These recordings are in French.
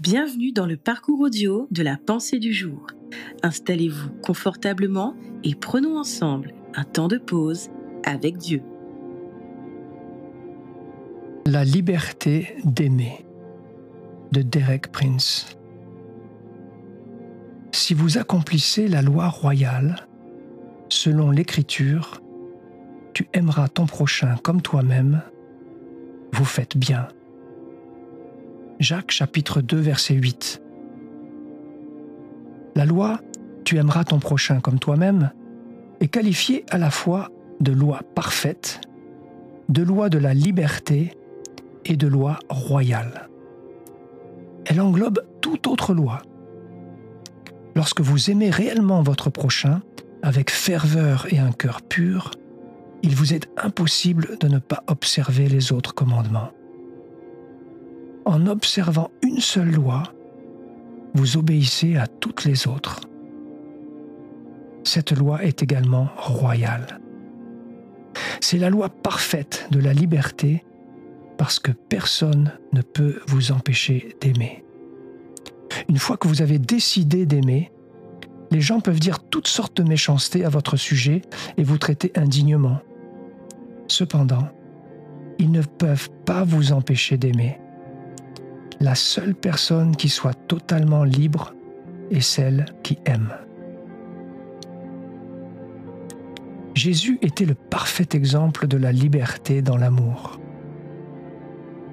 Bienvenue dans le parcours audio de la pensée du jour. Installez-vous confortablement et prenons ensemble un temps de pause avec Dieu. La liberté d'aimer de Derek Prince. Si vous accomplissez la loi royale, selon l'Écriture, tu aimeras ton prochain comme toi-même, vous faites bien. Jacques chapitre 2 verset 8. La loi, tu aimeras ton prochain comme toi-même, est qualifiée à la fois de loi parfaite, de loi de la liberté et de loi royale. Elle englobe toute autre loi. Lorsque vous aimez réellement votre prochain, avec ferveur et un cœur pur, il vous est impossible de ne pas observer les autres commandements en observant une seule loi, vous obéissez à toutes les autres. Cette loi est également royale. C'est la loi parfaite de la liberté parce que personne ne peut vous empêcher d'aimer. Une fois que vous avez décidé d'aimer, les gens peuvent dire toutes sortes de méchancetés à votre sujet et vous traiter indignement. Cependant, ils ne peuvent pas vous empêcher d'aimer la seule personne qui soit totalement libre est celle qui aime. Jésus était le parfait exemple de la liberté dans l'amour.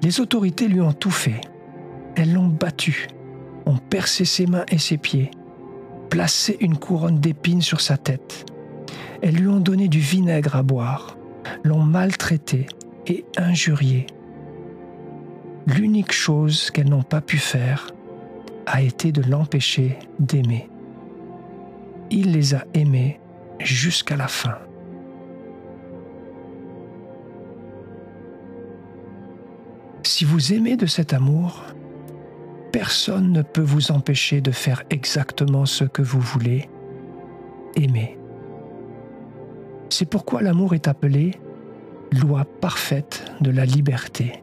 Les autorités lui ont tout fait. Elles l'ont battu, ont percé ses mains et ses pieds, placé une couronne d'épines sur sa tête. Elles lui ont donné du vinaigre à boire, l'ont maltraité et injurié l'unique chose qu'elles n'ont pas pu faire a été de l'empêcher d'aimer. Il les a aimées jusqu'à la fin. Si vous aimez de cet amour, personne ne peut vous empêcher de faire exactement ce que vous voulez, aimer. C'est pourquoi l'amour est appelé loi parfaite de la liberté.